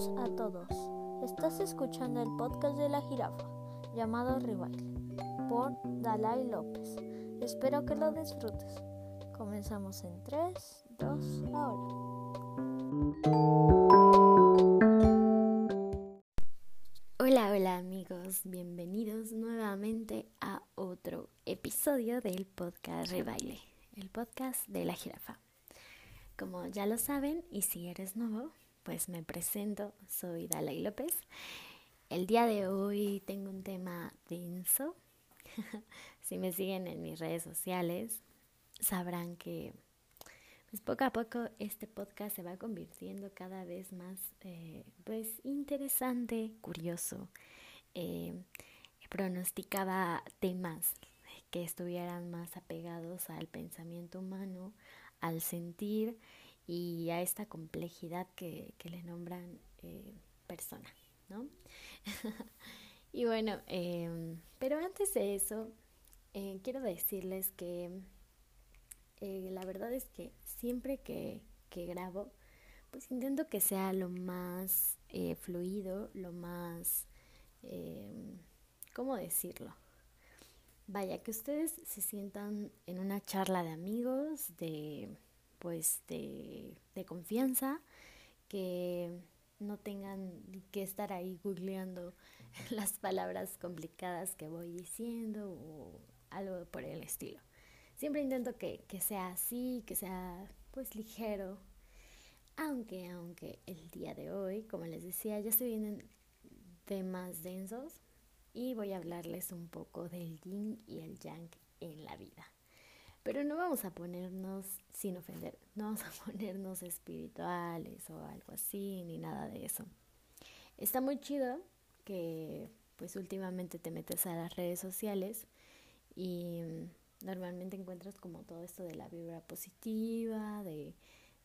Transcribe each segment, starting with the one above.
A todos. Estás escuchando el podcast de la jirafa llamado Rebaile por Dalai López. Espero que lo disfrutes. Comenzamos en 3, 2, ahora. Hola, hola amigos, bienvenidos nuevamente a otro episodio del podcast Rebaile, el podcast de la jirafa. Como ya lo saben, y si eres nuevo, pues me presento, soy Dalai López. El día de hoy tengo un tema denso. si me siguen en mis redes sociales, sabrán que pues poco a poco este podcast se va convirtiendo cada vez más eh, pues interesante, curioso. Eh, pronosticaba temas que estuvieran más apegados al pensamiento humano, al sentir y a esta complejidad que, le nombran eh, persona, ¿no? y bueno, em, pero antes de eso, eh, quiero decirles que eh, la verdad es que siempre que, que, grabo, pues intento que sea lo más fluido, lo más, em, ¿cómo decirlo? Vaya, que ustedes se sientan en una charla de amigos, de pues de, confianza, que no tengan que estar ahí googleando las palabras complicadas que voy diciendo o algo por el estilo. Siempre intento que, que sea así, que sea pues ligero, aunque, aunque el día de hoy, como les decía, ya se vienen temas densos y voy a hablarles un poco del yin y el yang en la vida. Pero no vamos a ponernos, sin ofender, no vamos a ponernos espirituales o algo así, ni nada de eso. Está muy chido que pues últimamente te metes a las redes sociales y normalmente encuentras como todo esto de la vibra positiva, de,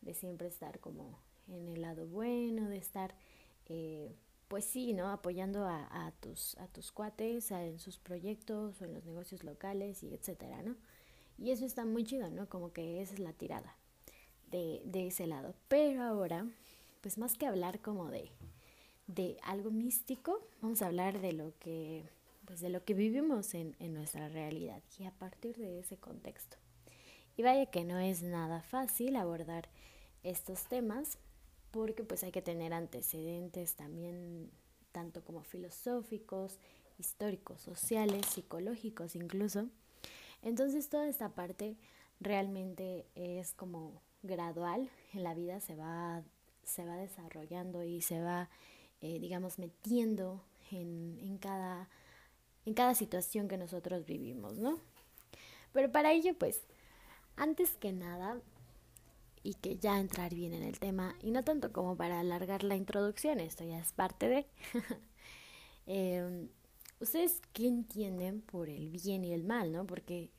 de siempre estar como en el lado bueno, de estar, eh, pues sí, ¿no? Apoyando a, a, tus, a tus cuates en sus proyectos o en los negocios locales y etcétera, ¿no? Y eso está muy chido, ¿no? Como que esa es la tirada de, de ese lado. Pero ahora, pues más que hablar como de, de algo místico, vamos a hablar de lo que, pues de lo que vivimos en, en nuestra realidad y a partir de ese contexto. Y vaya que no es nada fácil abordar estos temas porque pues hay que tener antecedentes también tanto como filosóficos, históricos, sociales, psicológicos incluso, entonces toda esta parte realmente es como gradual en la vida, se va, se va desarrollando y se va, eh, digamos, metiendo en, en, cada, en cada situación que nosotros vivimos, ¿no? Pero para ello, pues, antes que nada, y que ya entrar bien en el tema, y no tanto como para alargar la introducción, esto ya es parte de... eh, ¿Ustedes qué entienden por el bien y el mal, no? Porque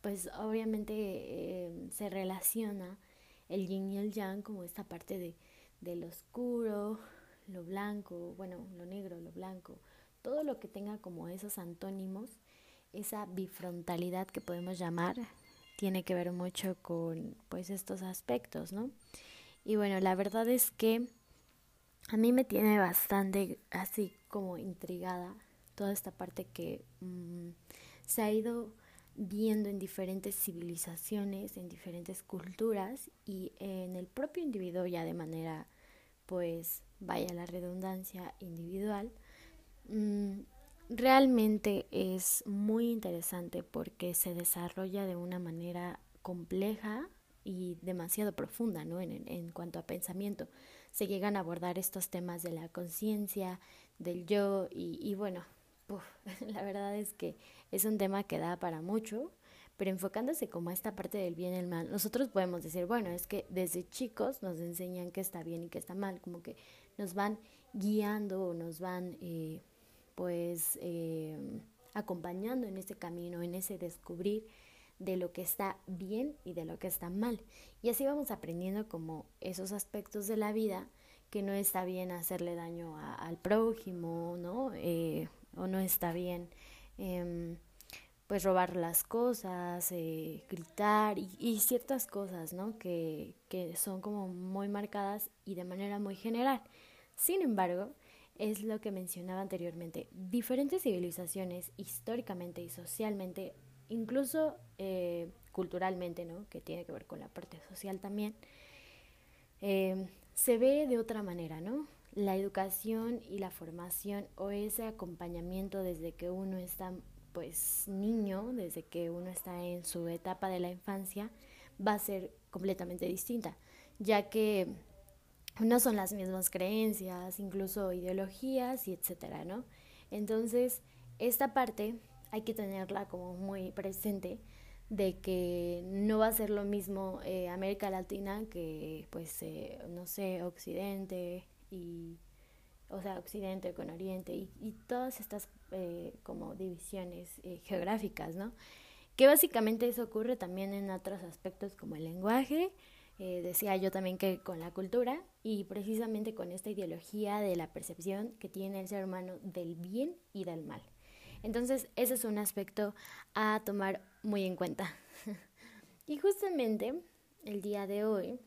pues obviamente eh, se relaciona el yin y el yang como esta parte de, de lo oscuro, lo blanco, bueno, lo negro, lo blanco, todo lo que tenga como esos antónimos, esa bifrontalidad que podemos llamar, tiene que ver mucho con pues estos aspectos, ¿no? Y bueno, la verdad es que a mí me tiene bastante así como intrigada toda esta parte que mm, se ha ido viendo en diferentes civilizaciones, en diferentes culturas y en el propio individuo ya de manera, pues, vaya la redundancia individual, mm, realmente es muy interesante porque se desarrolla de una manera compleja y demasiado profunda, ¿no? En, en cuanto a pensamiento. Se llegan a abordar estos temas de la conciencia, del yo y, y bueno, la verdad es que es un tema que da para mucho, pero enfocándose como a esta parte del bien y el mal, nosotros podemos decir, bueno, es que desde chicos nos enseñan que está bien y que está mal, como que nos van guiando o nos van, eh, pues, eh, acompañando en ese camino, en ese descubrir de lo que está bien y de lo que está mal. Y así vamos aprendiendo como esos aspectos de la vida que no está bien hacerle daño al prójimo, ¿no? Eh, o no está bien em, pues robar las cosas, eh, gritar y, ciertas cosas, ¿no? Que, que son como muy marcadas y de manera muy general. Sin embargo, es lo que mencionaba anteriormente, diferentes civilizaciones históricamente y socialmente, incluso eh, culturalmente, ¿no? que tiene que ver con la parte social también, eh, se ve de otra manera, ¿no? La educación y la formación o ese acompañamiento desde que uno está pues niño, desde que uno está en su etapa de la infancia, va a ser completamente distinta, ya que no son las mismas creencias, incluso ideologías y etcétera, ¿no? Entonces, esta parte hay que tenerla como muy presente de que no va a ser lo mismo eh, América Latina que, pues, eh, no sé, Occidente y, o sea, Occidente con Oriente y, y todas estas eh, como divisiones geográficas, ¿no? Que básicamente eso ocurre también en otros aspectos como el lenguaje, decía yo también que con la cultura y precisamente con esta ideología de la percepción que tiene el ser humano del bien y del mal. Entonces, ese es un aspecto a tomar muy en cuenta. y justamente el día de hoy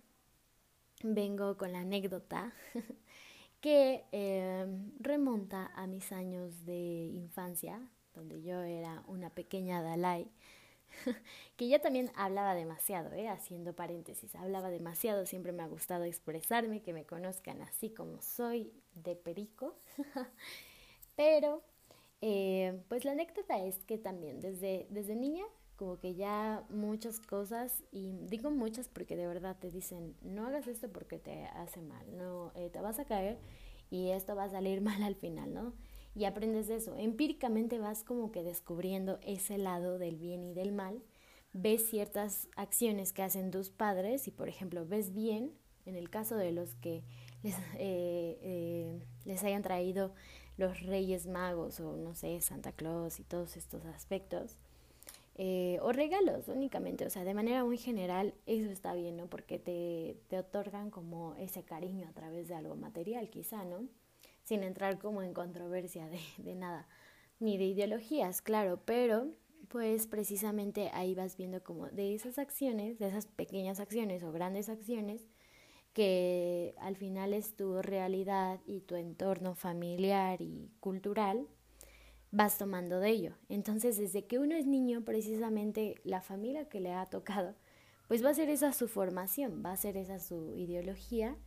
vengo con la anécdota que eh, remonta a mis años de infancia, donde yo era una pequeña Dalai, que ya también hablaba demasiado, ¿eh? haciendo paréntesis, hablaba demasiado, siempre me ha gustado expresarme, que me conozcan así como soy, de perico, pero eh, pues la anécdota es que también desde, desde niña como que ya muchas cosas, y digo muchas porque de verdad te dicen, no hagas esto porque te hace mal, no, eh, te vas a caer y esto va a salir mal al final, ¿no? Y aprendes eso. Empíricamente vas como que descubriendo ese lado del bien y del mal, ves ciertas acciones que hacen tus padres y por ejemplo ves bien, en el caso de los que les, eh, les hayan traído los Reyes Magos o no sé, Santa Claus y todos estos aspectos. Eh, o regalos únicamente, o sea, de manera muy general eso está bien, ¿no? Porque te, te otorgan como ese cariño a través de algo material quizá, ¿no? Sin entrar como en controversia de, de nada, ni de ideologías, claro, pero pues precisamente ahí vas viendo como de esas acciones, de esas pequeñas acciones o grandes acciones, que al final es tu realidad y tu entorno familiar y cultural, vas tomando de ello. Entonces, desde que uno es niño, precisamente la familia que le ha tocado, pues va a ser esa su formación, va a ser esa su ideología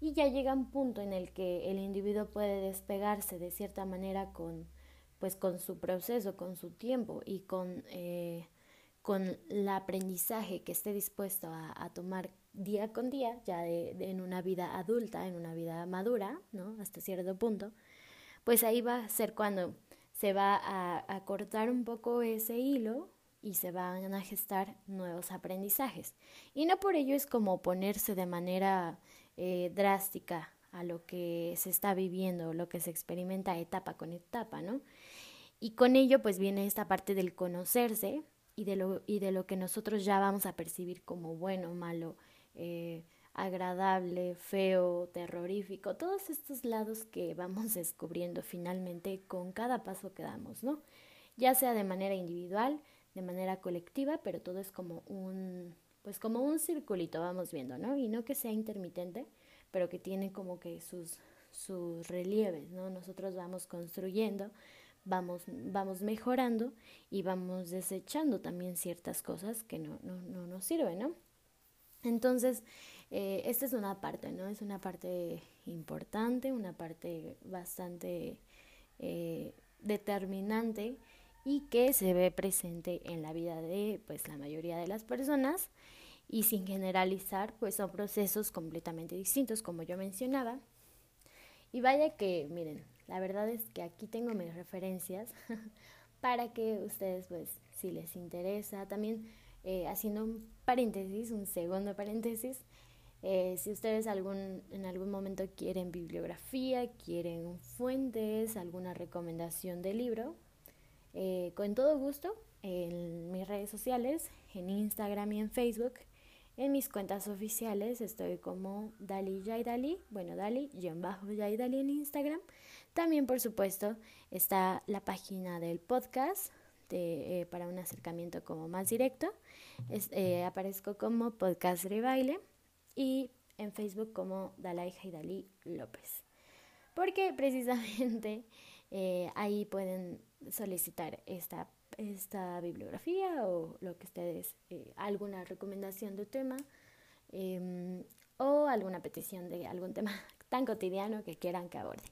y ya llega un punto en el que el individuo puede despegarse de cierta manera con pues con su proceso, con su tiempo y con, eh, con el aprendizaje que esté dispuesto a, tomar día con día, ya de, en una vida adulta, en una vida madura, ¿no? Hasta cierto punto, pues ahí va a ser cuando se va a, cortar un poco ese hilo y se van a gestar nuevos aprendizajes. Y no por ello es como ponerse de manera eh, drástica a lo que se está viviendo, lo que se experimenta etapa con etapa, ¿no? Y con ello pues viene esta parte del conocerse y de lo, y de lo que nosotros ya vamos a percibir como bueno, malo, eh, agradable, feo, terrorífico, todos estos lados que vamos descubriendo finalmente con cada paso que damos, ¿no? Ya sea de manera individual, de manera colectiva, pero todo es como un, pues como un circulito, vamos viendo, ¿no? Y no que sea intermitente, pero que tiene como que sus, sus relieves, ¿no? Nosotros vamos construyendo, vamos, vamos mejorando y vamos desechando también ciertas cosas que no, no, no nos sirven, ¿no? Entonces, eh, esta es una parte, ¿no? Es una parte importante, una parte bastante eh, determinante y que se ve presente en la vida de pues la mayoría de las personas y sin generalizar pues son procesos completamente distintos como yo mencionaba y vaya que miren la verdad es que aquí tengo mis referencias para que ustedes pues si les interesa también eh, haciendo un paréntesis, un segundo paréntesis, eh, si ustedes algún, en algún momento quieren bibliografía, quieren fuentes, alguna recomendación de libro, eh, con todo gusto en mis redes sociales, en Instagram y en Facebook, en mis cuentas oficiales estoy como Dali Yaidali, bueno, Dali, bajo Yaidali en Instagram. También, por supuesto, está la página del podcast de, para un acercamiento como más directo eh, aparezco como Podcast Rebaile y en Facebook como Dalai Haidali López. porque precisamente eh, ahí pueden solicitar esta, esta bibliografía o lo que ustedes, eh, alguna recomendación de tema em, o alguna petición de algún tema tan cotidiano que quieran que aborde.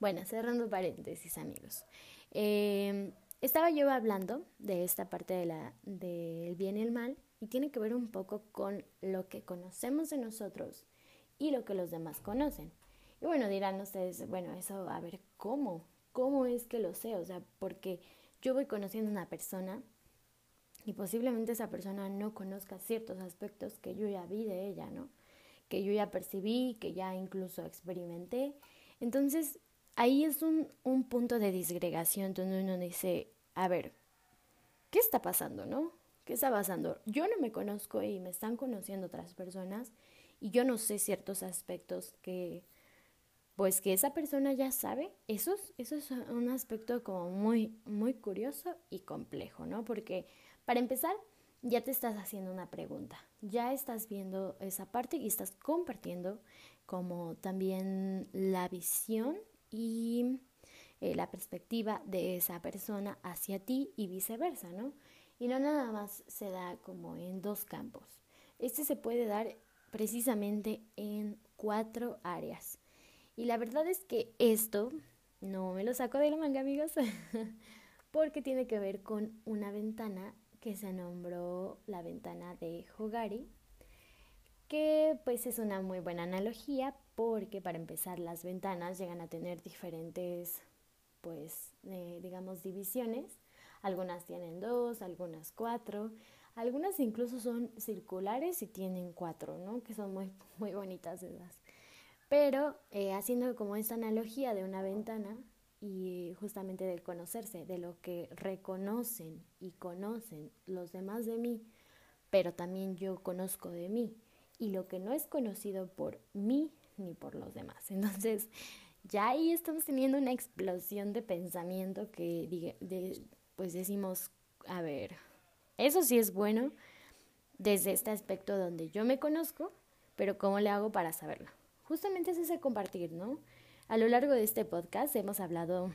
Bueno, cerrando paréntesis amigos. Em, estaba yo hablando de esta parte de la, del bien y el mal y tiene que ver un poco con lo que conocemos de nosotros y lo que los demás conocen. Y bueno, dirán ustedes, bueno, eso, a ver, ¿cómo? ¿Cómo es que lo sé? O sea, porque yo voy conociendo a una persona y posiblemente esa persona no conozca ciertos aspectos que yo ya vi de ella, ¿no? Que yo ya percibí, que ya incluso experimenté. Entonces, ahí es un, un punto de disgregación donde uno dice, a ver, ¿qué está pasando, no? ¿Qué está pasando? Yo no me conozco y me están conociendo otras personas y yo no sé ciertos aspectos que, pues que esa persona ya sabe. Eso es, eso es un aspecto como muy, muy curioso y complejo, ¿no? Porque para empezar, ya te estás haciendo una pregunta, ya estás viendo esa parte y estás compartiendo como también la visión y eh, la perspectiva de esa persona hacia ti y viceversa, ¿no? Y no nada más se da como en dos campos. Este se puede dar precisamente en cuatro áreas. Y la verdad es que esto no me lo saco de la manga, amigos, porque tiene que ver con una ventana que se nombró la ventana de Hogari, que pues es una muy buena analogía porque para empezar las ventanas llegan a tener diferentes pues eh, digamos divisiones algunas tienen dos algunas cuatro. Algunas incluso son circulares y tienen cuatro no que son muy muy bonitas esas. Pero eh, haciendo como esta analogía de una ventana y justamente del conocerse de lo que reconocen y conocen los demás de mí pero también yo conozco de mí y lo que no es conocido por mí ni por los demás. Entonces, ya ahí estamos teniendo una explosión de pensamiento que pues decimos, a ver, eso sí es bueno desde este aspecto donde yo me conozco, pero ¿cómo le hago para saberlo? Justamente es ese compartir, ¿no? A lo largo de este podcast hemos hablado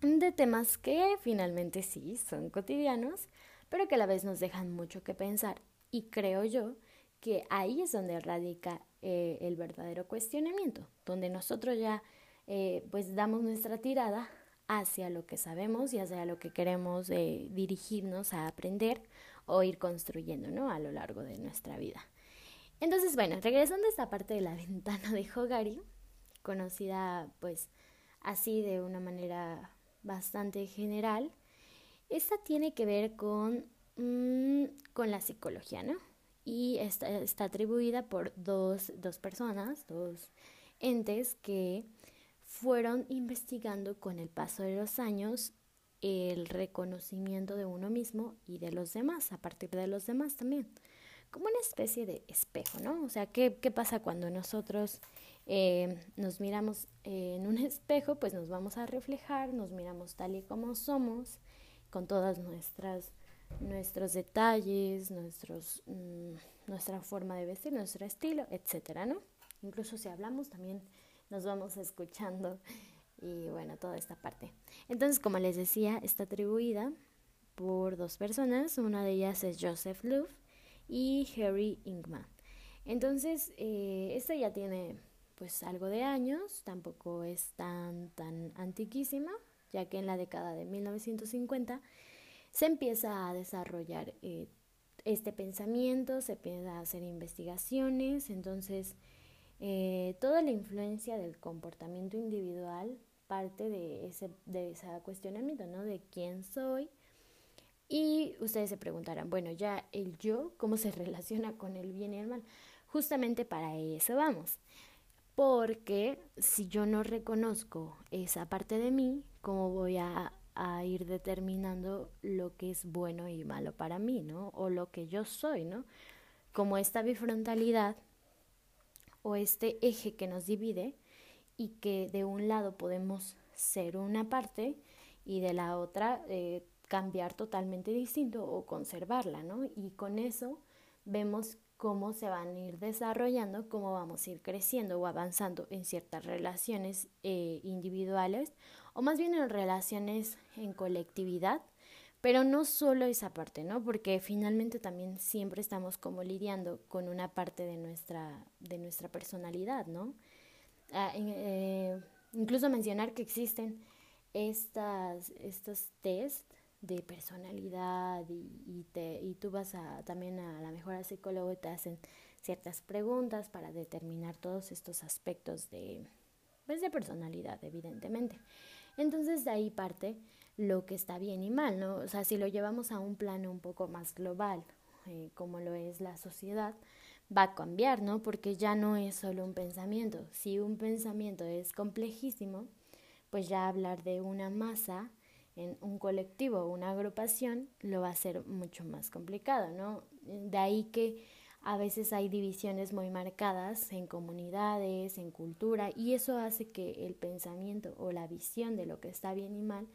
de temas que finalmente sí son cotidianos, pero que a la vez nos dejan mucho que pensar. Y creo yo que ahí es donde radica eh, el verdadero cuestionamiento, donde nosotros ya eh, pues damos nuestra tirada hacia lo que sabemos y hacia lo que queremos eh, dirigirnos a aprender o ir construyendo ¿no? a lo largo de nuestra vida. Entonces, bueno, regresando a esta parte de la ventana de Hogari, conocida pues así de una manera bastante general, esta tiene que ver con, mm, con la psicología, ¿no? y está, está atribuida por dos, dos personas, dos entes que fueron investigando con el paso de los años el reconocimiento de uno mismo y de los demás, a partir de los demás también, como una especie de espejo, ¿no? O sea, ¿qué, qué pasa cuando nosotros eh, nos miramos en un espejo? Pues nos vamos a reflejar, nos miramos tal y como somos, con todas nuestras nuestros detalles, nuestros, mm, nuestra forma de vestir, nuestro estilo, etcétera, ¿no? Incluso si hablamos también nos vamos escuchando y bueno, toda esta parte. Entonces, como les decía, está atribuida por dos personas, una de ellas es Joseph Luff y Harry Ingman. Entonces, eh, esta ya tiene pues algo de años, tampoco es tan, tan antiquísima, ya que en la década de 1950 se empieza a desarrollar eh, este pensamiento, se empieza a hacer investigaciones, entonces eh, toda la influencia del comportamiento individual parte de ese, de ese cuestionamiento, ¿no? De quién soy. Y ustedes se preguntarán, bueno, ya el yo, ¿cómo se relaciona con el bien y el mal? Justamente para eso vamos. Porque si yo no reconozco esa parte de mí, ¿cómo voy a a ir determinando lo que es bueno y malo para mí, ¿no? O lo que yo soy, ¿no? Como esta bifrontalidad o este eje que nos divide y que de un lado podemos ser una parte y de la otra eh, cambiar totalmente distinto o conservarla, ¿no? Y con eso vemos cómo se van a ir desarrollando, cómo vamos a ir creciendo o avanzando en ciertas relaciones eh, individuales o más bien en relaciones en colectividad, pero no solo esa parte, ¿no? Porque finalmente también siempre estamos como lidiando con una parte de nuestra, de nuestra personalidad, ¿no? Ah, eh, incluso mencionar que existen estas, estos test de personalidad y, te, y tú vas a, también a la mejor psicólogo y te hacen ciertas preguntas para determinar todos estos aspectos de, pues de personalidad, evidentemente. Entonces de ahí parte lo que está bien y mal, ¿no? O sea, si lo llevamos a un plano un poco más global, eh, como lo es la sociedad, va a cambiar, ¿no? Porque ya no es solo un pensamiento. Si un pensamiento es complejísimo, pues ya hablar de una masa en un colectivo o una agrupación lo va a ser mucho más complicado, ¿no? De ahí que a veces hay divisiones muy marcadas en comunidades, en cultura, y eso hace que el pensamiento o la visión de lo que está bien y mal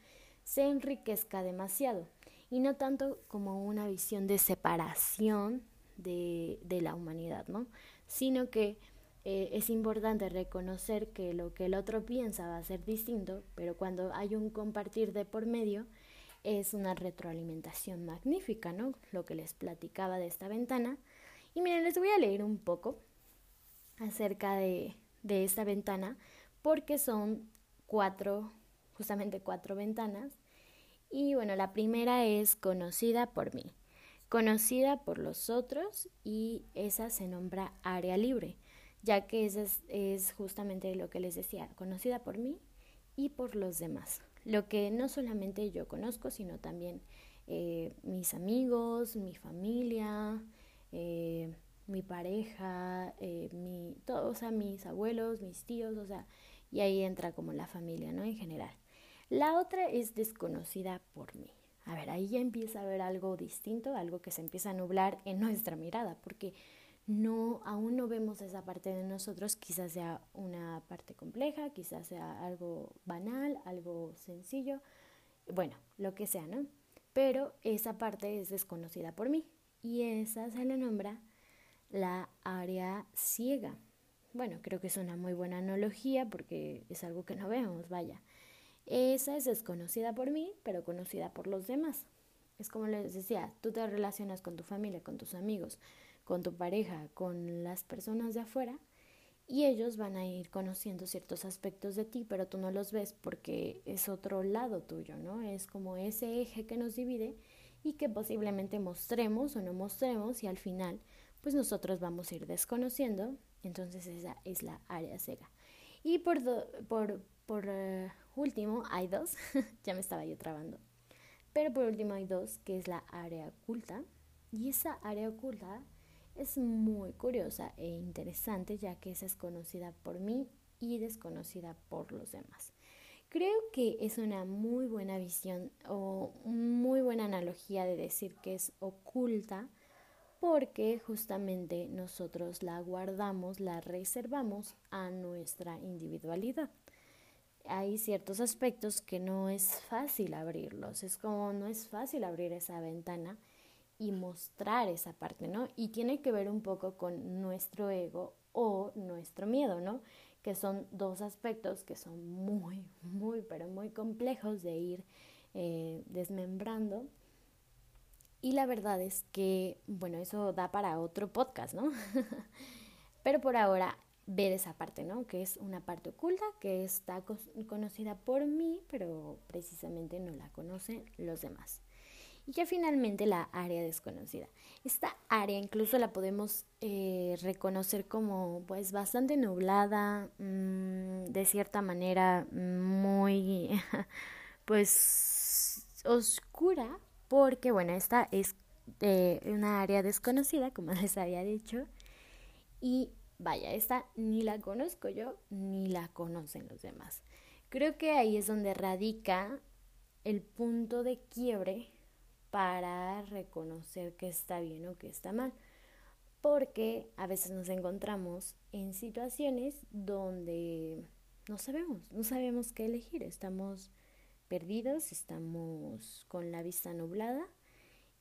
se enriquezca demasiado, y no tanto como una visión de separación de, de la humanidad, ¿no? Sino que eh, es importante reconocer que lo que el otro piensa va a ser distinto, pero cuando hay un compartir de por medio, es una retroalimentación magnífica, ¿no? Lo que les platicaba de esta ventana. Y miren, les voy a leer un poco acerca de, de esta ventana, porque son cuatro, justamente cuatro ventanas. Y bueno, la primera es conocida por mí, conocida por los otros y esa se nombra área libre ya que esa es, justamente lo que les decía, conocida por mí y por los demás. Lo que no solamente yo conozco, sino también eh, mis amigos, mi familia, eh, mi pareja, eh, mi, o sea, mis abuelos, mis tíos, o sea, y ahí entra como la familia, ¿no? En general. La otra es desconocida por mí. A ver, ahí ya empieza a haber algo distinto, algo que se empieza a nublar en nuestra mirada, porque no, aún no vemos esa parte de nosotros, quizás sea una parte compleja, quizás sea algo banal, algo sencillo, bueno, lo que sea, ¿no? Pero esa parte es desconocida por mí y esa se le nombra la área ciega. Bueno, creo que es una muy buena analogía porque es algo que no vemos, vaya. Esa es desconocida por mí, pero conocida por los demás. Es como les decía, tú te relacionas con tu familia, con tus amigos, con tu pareja, con las personas de afuera, y ellos van a ir conociendo ciertos aspectos de ti, pero tú no los ves porque es otro lado tuyo, ¿no? Es como ese eje que nos divide y que posiblemente mostremos o no mostremos y al final pues nosotros vamos a ir desconociendo, entonces esa es la área cega. Y por, por, por eh, último hay dos, ya me estaba yo trabando, pero por último hay dos, que es la área oculta, y esa área oculta es muy curiosa e interesante ya que esa es conocida por mí y desconocida por los demás. Creo que es una muy buena visión o muy buena analogía de decir que es oculta porque justamente nosotros la guardamos, la reservamos a nuestra individualidad. Hay ciertos aspectos que no es fácil abrirlos, es como no es fácil abrir esa ventana y mostrar esa parte, ¿no? Y tiene que ver un poco con nuestro ego o nuestro miedo, ¿no? Que son dos aspectos que son muy, muy, pero muy complejos de ir eh, desmembrando. Y la verdad es que, bueno, eso da para otro podcast, ¿no? pero por ahora ver esa parte, ¿no? Que es una parte oculta que está conocida por mí, pero precisamente no la conocen los demás. Y ya finalmente la área desconocida. Esta área incluso la podemos eh, reconocer como pues bastante nublada, mm, de cierta manera muy pues oscura, porque bueno, esta es una área desconocida, como les había dicho, y vaya, esta ni la conozco yo, ni la conocen los demás. Creo que ahí es donde radica el punto de quiebre para reconocer que está bien o que está mal. Porque a veces nos encontramos en situaciones donde no sabemos, no sabemos qué elegir, estamos perdidos, estamos con la vista nublada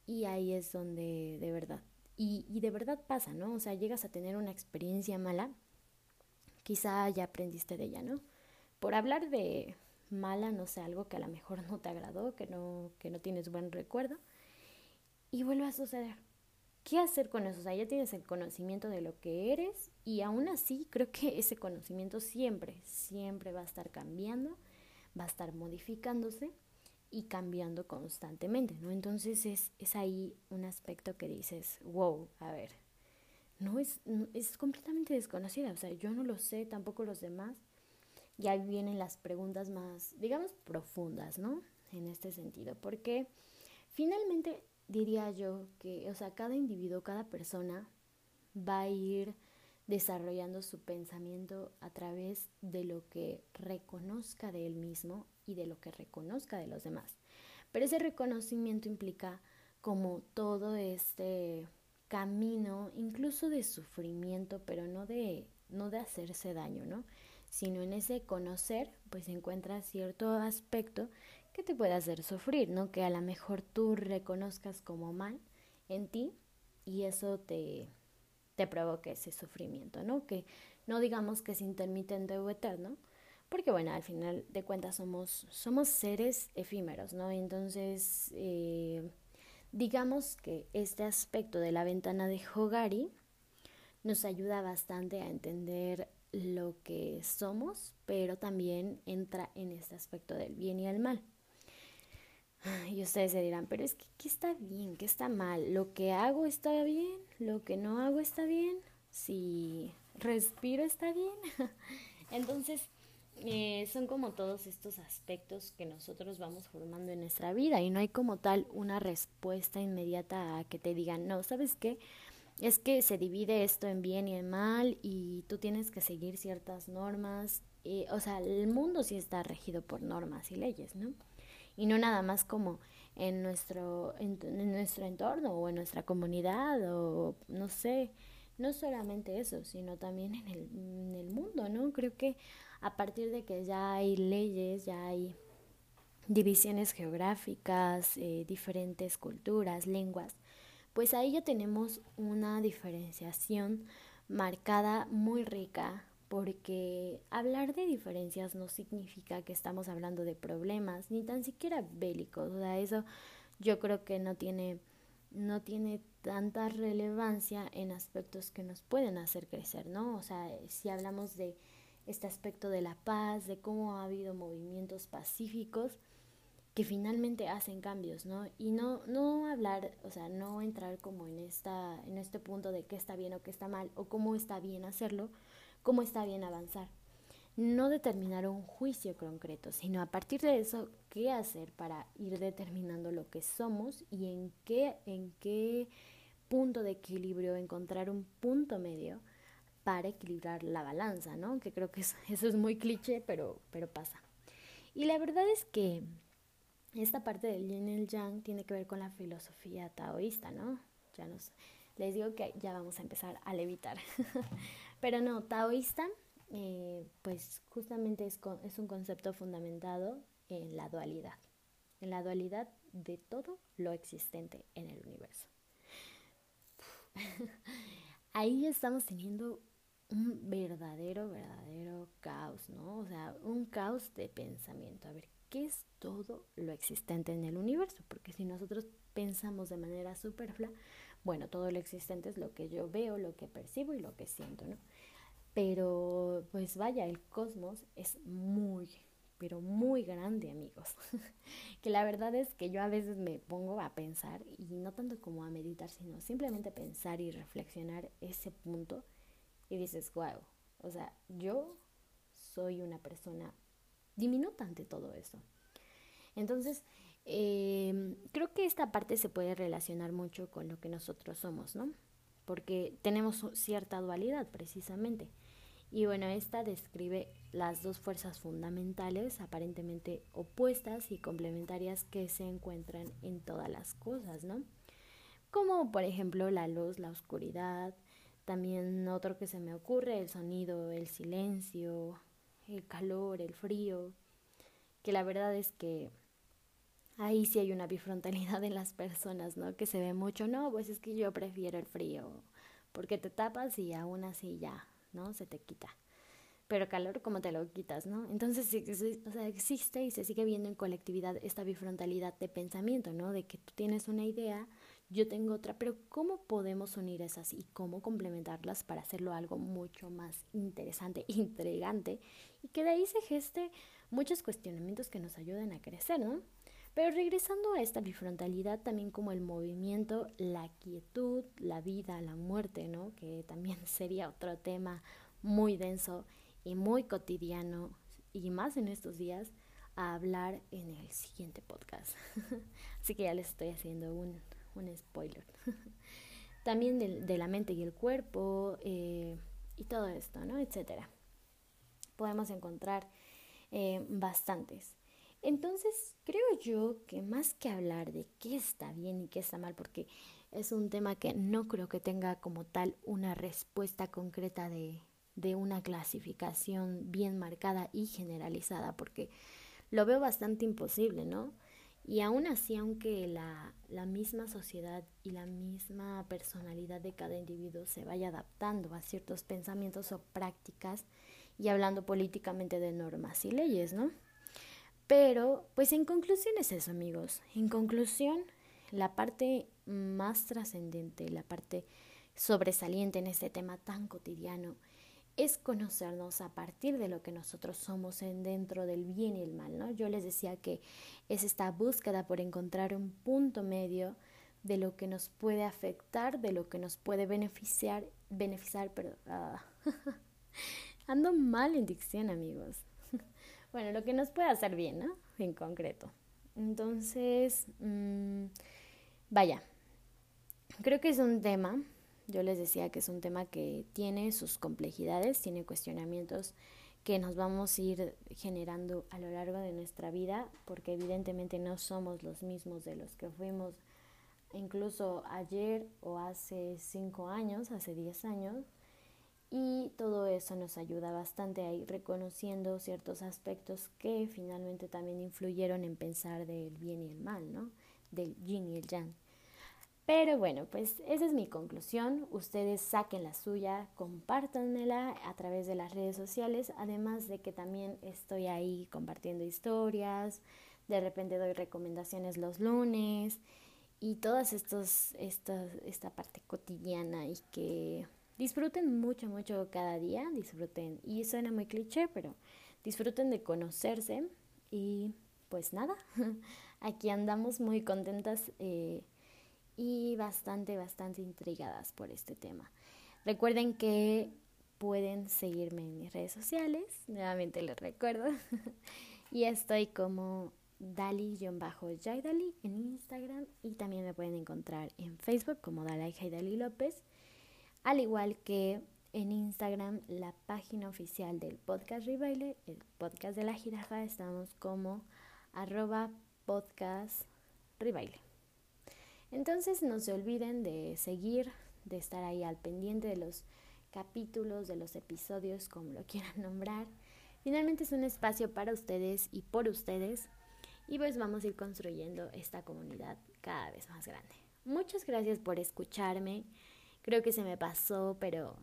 y ahí es donde de verdad, Y, y de verdad pasa, ¿no? O sea, llegas a tener una experiencia mala, quizá ya aprendiste de ella, ¿no? Por hablar de mala, no sé, algo que a lo mejor no te agradó, que no, que no tienes buen recuerdo, y vuelve a suceder. ¿Qué hacer con eso? O sea, ya tienes el conocimiento de lo que eres y aún así creo que ese conocimiento siempre, siempre va a estar cambiando, va a estar modificándose y cambiando constantemente, ¿no? Entonces es, es ahí un aspecto que dices, wow, a ver, no es, es completamente desconocida, o sea, yo no lo sé, tampoco los demás. Y ahí vienen las preguntas más, digamos, profundas, ¿no? En este sentido, porque finalmente diría yo que, o sea, cada individuo, cada persona va a ir desarrollando su pensamiento a través de lo que reconozca de él mismo y de lo que reconozca de los demás. Pero ese reconocimiento implica como todo este camino, incluso de sufrimiento, pero no de, no de hacerse daño, ¿no? Sino en ese conocer, pues encuentra cierto aspecto que te puede hacer sufrir, ¿no? Que a lo mejor tú reconozcas como mal en ti y eso te, te provoque ese sufrimiento, ¿no? Que no digamos que es intermitente o eterno, porque bueno, al final de cuentas somos, somos seres efímeros, ¿no? Entonces, eh, digamos que este aspecto de la ventana de Hogari nos ayuda bastante a entender lo que somos, pero también entra en este aspecto del bien y el mal. Y ustedes se dirán, pero es que ¿qué está bien? ¿Qué está mal? ¿Lo que hago está bien? ¿Lo que no hago está bien? Si respiro está bien. Entonces, eh, son como todos estos aspectos que nosotros vamos formando en nuestra vida y no hay como tal una respuesta inmediata a que te digan, no, ¿sabes qué? Es que se divide esto en bien y en mal y tú tienes que seguir ciertas normas. Eh, o sea, el mundo sí está regido por normas y leyes, ¿no? y no nada más como en nuestro, en, nuestro entorno o en nuestra comunidad o no sé, no solamente eso, sino también en el, en el mundo, ¿no? Creo que a partir de que ya hay leyes, ya hay divisiones geográficas, eh, diferentes culturas, lenguas, pues ahí ya tenemos una diferenciación marcada muy rica porque hablar de diferencias no significa que estamos hablando de problemas, ni tan siquiera bélicos, o sea, eso yo creo que no tiene, no tiene tanta relevancia en aspectos que nos pueden hacer crecer, ¿no? O sea, si hablamos de este aspecto de la paz, de cómo ha habido movimientos pacíficos que finalmente hacen cambios, ¿no? Y no, no hablar, o sea, no entrar como en esta, en este punto de qué está bien o qué está mal, o cómo está bien hacerlo, cómo está bien avanzar. No determinar un juicio concreto, sino a partir de eso, qué hacer para ir determinando lo que somos y en qué, en qué punto de equilibrio encontrar un punto medio para equilibrar la balanza, ¿no? Que creo que eso, es muy cliché, pero, pero pasa. Y la verdad es que esta parte del yin y el yang tiene que ver con la filosofía taoísta, ¿no? Ya nos, les digo que ya vamos a empezar a levitar. Pero no, taoísta, eh, pues justamente es, es un concepto fundamentado en la dualidad, en la dualidad de todo lo existente en el universo. Ahí estamos teniendo un verdadero, verdadero caos, ¿no? O sea, un caos de pensamiento. A ver, ¿qué es todo lo existente en el universo? Porque si nosotros pensamos de manera superflua, bueno, todo lo existente es lo que yo veo, lo que percibo y lo que siento, ¿no? Pero pues vaya, el cosmos es muy, pero muy grande, amigos. que la verdad es que yo a veces me pongo a pensar, y no tanto como a meditar, sino simplemente pensar y reflexionar ese punto y dices, wow, o sea, yo soy una persona diminuta ante todo eso. Entonces, eh, creo que esta parte se puede relacionar mucho con lo que nosotros somos, ¿no? Porque tenemos cierta dualidad precisamente. Y bueno, esta describe las dos fuerzas fundamentales, aparentemente opuestas y complementarias que se encuentran en todas las cosas, ¿no? Como por ejemplo la luz, la oscuridad, también otro que se me ocurre, el sonido, el silencio, el calor, el frío, que la verdad es que ahí sí hay una bifrontalidad en las personas, ¿no? Que se ve mucho, no, pues es que yo prefiero el frío, porque te tapas y aún así ya, ¿no? Se te quita. Pero calor, ¿cómo te lo quitas, no? Entonces, o sea, existe y se sigue viendo en colectividad esta bifrontalidad de pensamiento, ¿no? De que tú tienes una idea, yo tengo otra, pero ¿cómo podemos unir esas y cómo complementarlas para hacerlo algo mucho más interesante, intrigante y que de ahí se geste muchos cuestionamientos que nos ayuden a crecer, ¿no? Pero regresando a esta bifrontalidad, también como el movimiento, la quietud, la vida, la muerte, ¿no? Que también sería otro tema muy denso y muy cotidiano, y más en estos días, a hablar en el siguiente podcast. Así que ya les estoy haciendo un, un spoiler. también de, la mente y el cuerpo, eh, y todo esto, ¿no? Etcétera. Podemos encontrar eh, bastantes. Entonces, creo yo que más que hablar de qué está bien y qué está mal, porque es un tema que no creo que tenga como tal una respuesta concreta de, de una clasificación bien marcada y generalizada, porque lo veo bastante imposible, ¿no? Y aún así, aunque la, la, misma sociedad y la misma personalidad de cada individuo se vaya adaptando a ciertos pensamientos o prácticas, y hablando políticamente de normas y leyes, ¿no? Pero, pues en conclusión es eso, amigos. En conclusión, la parte más trascendente, la parte sobresaliente en este tema tan cotidiano, es conocernos a partir de lo que nosotros somos en dentro del bien y el mal, ¿no? Yo les decía que es esta búsqueda por encontrar un punto medio de lo que nos puede afectar, de lo que nos puede beneficiar, beneficiar, pero ah, ando mal en dicción, amigos. Bueno, lo que nos puede hacer bien, ¿no? En concreto. Entonces, mm, vaya, creo que es un tema, yo les decía que es un tema que tiene sus complejidades, tiene cuestionamientos que nos vamos a ir generando a lo largo de nuestra vida, porque evidentemente no somos los mismos de los que fuimos incluso ayer o hace cinco años, hace diez años, y todo eso nos ayuda bastante a ir reconociendo ciertos aspectos que finalmente también influyeron en pensar del bien y el mal, ¿no? Del yin y el yang. Pero bueno, pues esa es mi conclusión. Ustedes saquen la suya, compártanmela a través de las redes sociales, además de que también estoy ahí compartiendo historias, de repente doy recomendaciones los lunes y todas estos, esta parte cotidiana y que Disfruten mucho, mucho cada día, disfruten, y suena muy cliché, pero disfruten de conocerse y pues nada, aquí andamos muy contentas eh, y bastante, bastante intrigadas por este tema. Recuerden que pueden seguirme en mis redes sociales, nuevamente les recuerdo, y estoy como Dali-Jaidali en Instagram y también me pueden encontrar en Facebook como Dalai Jaidali López al igual que en Instagram la página oficial del podcast Ribaile, el podcast de la jirafa, estamos como arroba podcast Ribaile. Entonces no se olviden de seguir, de estar ahí al pendiente de los capítulos, de los episodios, como lo quieran nombrar. Finalmente es un espacio para ustedes y por ustedes y pues vamos a ir construyendo esta comunidad cada vez más grande. Muchas gracias por escucharme. Creo que se me pasó, pero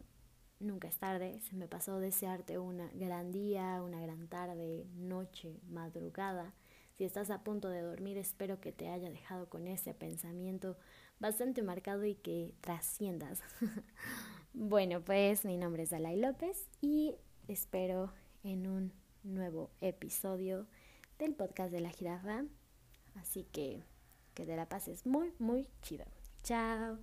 nunca es tarde, se me pasó desearte una gran día, una gran tarde, noche, madrugada. Si estás a punto de dormir, espero que te haya dejado con ese pensamiento bastante marcado y que trasciendas. bueno, pues mi nombre es Dalai López y espero en un nuevo episodio del podcast de la jirafa. Así que que te la pases muy, muy chido. Chao.